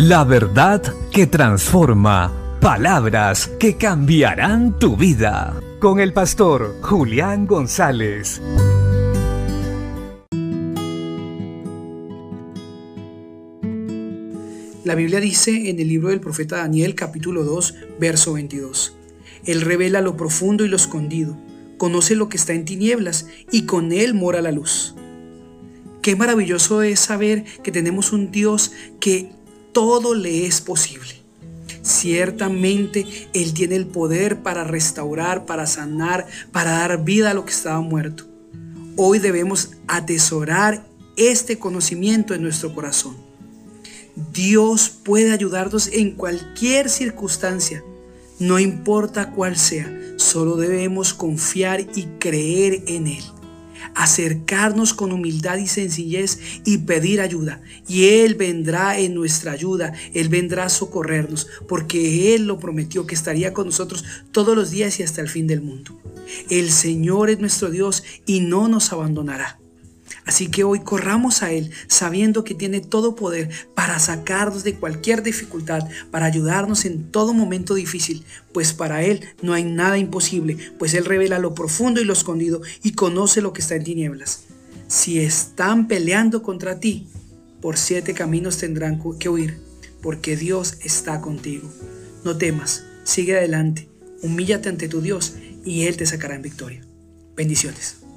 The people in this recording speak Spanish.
La verdad que transforma. Palabras que cambiarán tu vida. Con el pastor Julián González. La Biblia dice en el libro del profeta Daniel capítulo 2, verso 22. Él revela lo profundo y lo escondido, conoce lo que está en tinieblas y con él mora la luz. Qué maravilloso es saber que tenemos un Dios que todo le es posible. Ciertamente Él tiene el poder para restaurar, para sanar, para dar vida a lo que estaba muerto. Hoy debemos atesorar este conocimiento en nuestro corazón. Dios puede ayudarnos en cualquier circunstancia, no importa cuál sea, solo debemos confiar y creer en Él acercarnos con humildad y sencillez y pedir ayuda. Y Él vendrá en nuestra ayuda, Él vendrá a socorrernos, porque Él lo prometió que estaría con nosotros todos los días y hasta el fin del mundo. El Señor es nuestro Dios y no nos abandonará. Así que hoy corramos a Él sabiendo que tiene todo poder para sacarnos de cualquier dificultad, para ayudarnos en todo momento difícil, pues para Él no hay nada imposible, pues Él revela lo profundo y lo escondido y conoce lo que está en tinieblas. Si están peleando contra ti, por siete caminos tendrán que huir, porque Dios está contigo. No temas, sigue adelante, humíllate ante tu Dios y Él te sacará en victoria. Bendiciones.